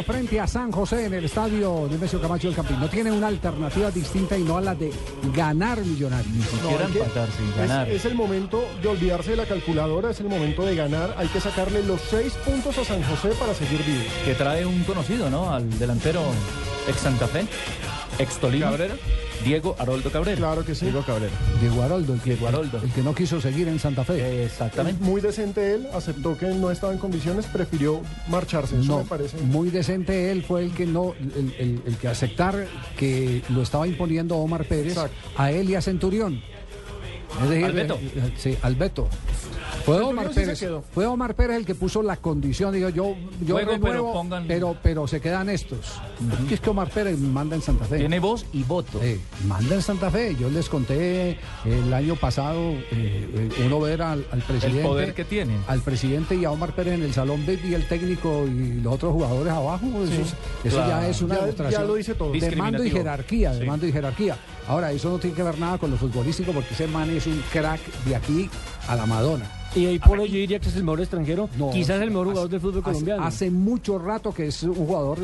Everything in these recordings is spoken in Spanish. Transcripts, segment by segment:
Millonario frente a San José en el estadio Nemesio Camacho del Campín. No tiene una alternativa distinta y no a la de ganar Millonario. Quiera empatar sin ganar. Es, es el momento de olvidarse de la calculadora, es el momento de ganar. Hay que sacarle los seis puntos a San José para seguir vivo. Que trae un conocido, ¿no? Al delantero ex Santa Fe, ex Tolima. ¿Cabrera? Diego Haroldo Cabrera. Claro que sí. Diego Cabrera. Diego Haroldo, el que, Diego Haroldo. el que no quiso seguir en Santa Fe. Exactamente. Muy decente él, aceptó que no estaba en condiciones, prefirió marcharse. Eso No, me parece. muy decente él fue el que no, el, el- el que aceptar que lo estaba imponiendo Omar Pérez Exacto. a él y a Centurión. Es decir, Al Beto. eh, sí, al Beto. Fue Omar Pérez. quedó. Fue Omar Pérez el que puso la condición. Digo, yo, yo Juego, pero renuevo, pongan- pero, pero se quedan estos. Que es que Omar Pérez manda en Santa Fe. Tiene voz y voto. Eh, manda en Santa Fe. Yo les conté el año pasado, eh, uno ver al, al presidente. poder que tiene. Al presidente y a Omar Pérez en el salón VIP y el técnico y los otros jugadores abajo. Eso, es- eso claro. ya es una Ya- demostración ya lo dice todo. de mando y jerarquía. De Sí. mando y jerarquía. Ahora, eso no tiene que ver nada con lo futbolístico porque ese man es un crack de aquí a la Madonna. Y ahí por hoy yo diría que es el mejor extranjero, No, quizás el mejor hace- jugador del fútbol hace- colombiano. Hace, mucho rato que es un jugador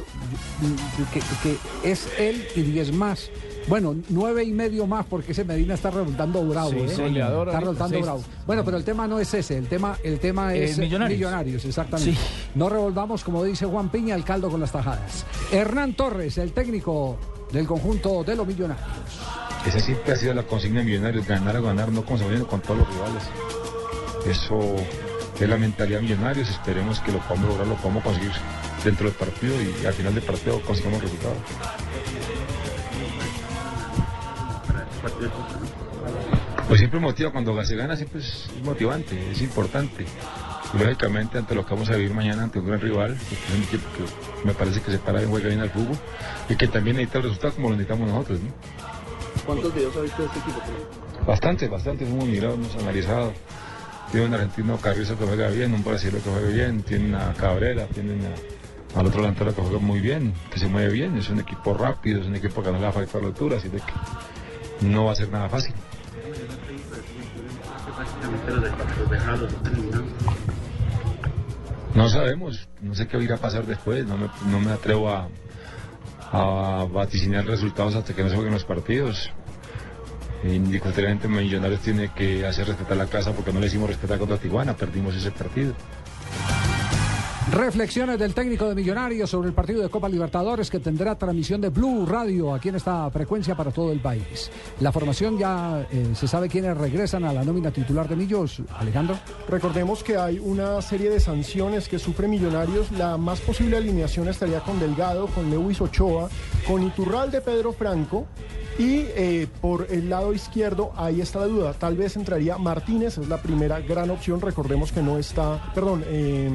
que, que es él y diez más. Bueno, nueve y medio más porque ese Medina está resultando bravo. Sí, ¿eh? Goleador Está resultando bravo. Bueno, pero el tema no es ese, el tema, el tema Es es, Millonarios. exactamente. Sí. No revolvamos, como dice Juan Piña, el caldo con las tajadas. Hernán Torres, el técnico del conjunto de los millonarios. Esa siempre ha sido la consigna de Millonarios, ganar o ganar, no como se con todos los rivales. Eso es la mentalidad Millonarios, esperemos que lo podamos lograr, lo podamos conseguir dentro del partido y al final del partido consigamos resultados. Pues siempre motiva, cuando se gana siempre es motivante, es importante. Lógicamente ante lo que vamos a vivir mañana ante un gran rival, que es un equipo que me parece que se para bien, juega bien al fútbol y que también necesita el resultado como lo necesitamos nosotros. ¿no? ¿Cuántos videos ha visto de este equipo? Bastante, bastante, hemos mirado, hemos analizado. Tiene un argentino Carrizo que juega bien, un brasileño que juega bien, tiene una Cabrera, tienen a- al otro delantero que juega muy bien, que se mueve bien, es un equipo rápido, es un equipo que no le va a faltar altura, así de que no va a ser nada fácil. No sabemos, no sé qué irá a pasar después, no me, no me atrevo a, a vaticinar resultados hasta que no se jueguen los partidos. Indiscutiblemente Millonarios tiene que hacer respetar la casa porque no le hicimos respetar contra Tijuana, perdimos ese partido. Reflexiones del técnico de Millonarios sobre el partido de Copa Libertadores que tendrá transmisión de Blue Radio aquí en esta frecuencia para todo el país. La formación ya eh, se sabe quiénes regresan a la nómina titular de Millos, Alejandro. Recordemos que hay una serie de sanciones que sufre Millonarios. La más posible alineación estaría con Delgado, con Lewis Ochoa, con Iturralde Pedro Franco. Y eh, por el lado izquierdo, ahí está la duda. Tal vez entraría Martínez, es la primera gran opción. Recordemos que no está, perdón, eh,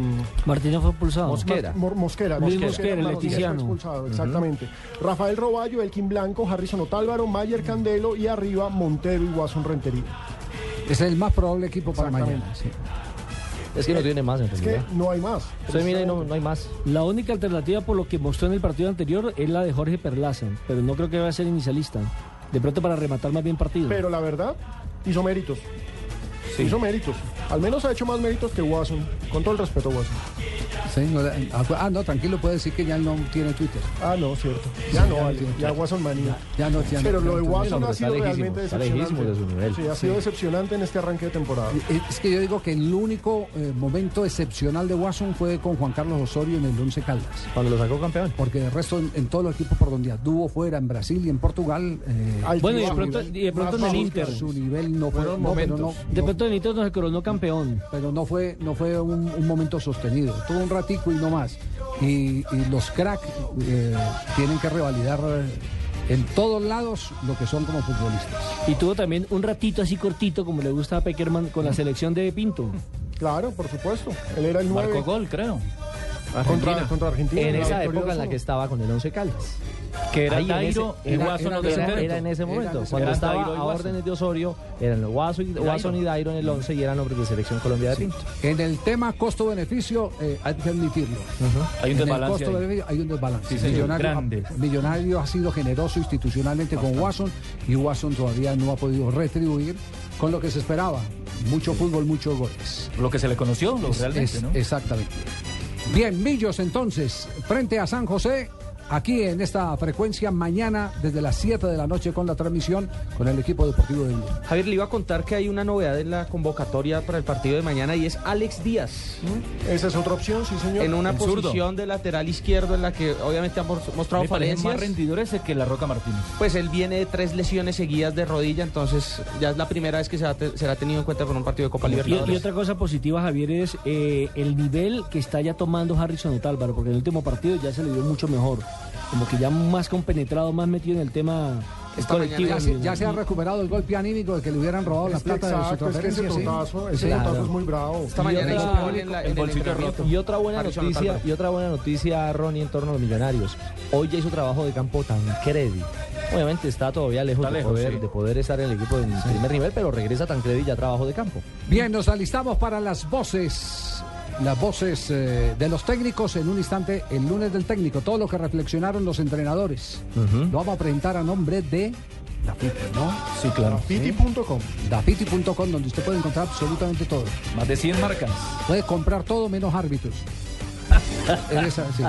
Martínez fue expulsado. Mosquera. Mosquera, Luis Mosquera, Mosquera, el fue expulsado, exactamente. Rafael Roballo, Elkin Blanco, Harrison Otálvaro, Mayer Candelo y arriba Montero y Watson Rentería. Es el más probable equipo para mañana. sí. Es que no tiene más en Es que realidad. no hay más. Usted mira y no, no hay más. La única alternativa por lo que mostró en el partido anterior es la de Jorge Perlaza, pero no creo que vaya a ser inicialista. De pronto para rematar más bien partido. Pero la verdad, hizo méritos. Hizo méritos. Al menos ha hecho más méritos que Watson. Con todo el respeto, Watson. Sí, no le- ah, no, tranquilo, puede decir que ya no tiene Twitter. Ah, no, cierto. Ya no, ya vale. tiene Ya. Watson manía. Ya no, ya no- Pero lo de Watson ha sido realmente decepcionante. de su nivel. Sí, ha sido decepcionante en este arranque de temporada. Es que yo digo que el único eh, momento excepcional de Watson fue con Juan Carlos Osorio en el Once Caldas. Cuando lo sacó campeón. Porque de resto en, en todos los equipos por donde anduvo fuera, en Brasil y en Portugal. eh, Bueno, y de pronto, nivel y de pronto en el Inter. su nivel no fue, Fueron no, pero no, momentos. De pronto Benítez no se coronó campeón. pero no fue, no fue un, un momento sostenido. Tuvo un ratico y no más. Y, y los cracks eh, tienen que revalidar eh, en todos lados lo que son como futbolistas. Y tuvo también un ratito así cortito, como le gusta a Peckerman, con la selección de Pinto. Claro, por supuesto. Él era el Marcó 9 gol, creo. Contra, contra Argentina. En la esa época en la 2-1. que estaba con el Once Caldas. Que era Ahí en ese- Dairo y era- Watson era- Era, era en ese Era momento. Cuando estaba a órdenes de Osorio, eran los Watson y, y Dairo en el 11 y eran hombres de selección Colombia de Pinto. En el tema costo-beneficio, eh, hay que admitirlo. Hay un En el desbalance. hay un desbalance. Sí, Millonario, grande. Millonario ha sido generoso institucionalmente con Watson y Watson todavía no ha podido retribuir con lo que se esperaba. Mucho fútbol, muchos goles. Lo que se le conoció, lo Es- realmente, es- ¿no? Exactamente. Bien, Millos entonces, frente a San José, aquí en esta frecuencia, mañana desde las 7 de la noche con la transmisión con el equipo deportivo de Blue. Javier, le iba a contar que hay una novedad en la convocatoria para el partido de mañana y es Alex Díaz. Esa es otra opción, sí, señor. En una El zurdo. posición de lateral izquierdo en la que obviamente ha mos- mostrado Me parece más falencias. rendidor ese que la Roca Martínez. Pues él viene de tres lesiones seguidas de rodilla, entonces ya es la primera vez que se te- será tenido en cuenta por un partido de Copa Y, Libertadores. y otra cosa positiva, Javier, es eh, el nivel que está ya tomando Harrison Otálvaro, porque en el último partido ya se le dio mucho mejor. Como que ya más compenetrado, más metido en el tema Esta colectivo. Ya se, ya se ha recuperado el golpe anímico de que le hubieran robado la Es plata de su exacto, es que ese transferencia. sí. totazo, ese Claro. botazo es muy bravo. Esta mañana Y otra- en, la- en el bolsillo. Y otra buena noticia, y otra buena noticia, Ronnie, en torno a los millonarios. Hoy ya hizo trabajo de campo Tancredi. Obviamente está todavía lejos, Está de, lejos, poder, sí. de poder estar en el equipo de primer nivel, pero regresa Tancredi ya a trabajo de campo. Bien, nos alistamos para las voces, las voces eh, de los técnicos en un instante, el lunes del técnico, todo lo que reflexionaron los entrenadores. Lo vamos a presentar a nombre de Dafiti, ¿no? Sí, claro. Piti.com. Dafiti.com, donde usted puede encontrar absolutamente todo. Más de 100 marcas. Puede comprar todo menos árbitros. Sí.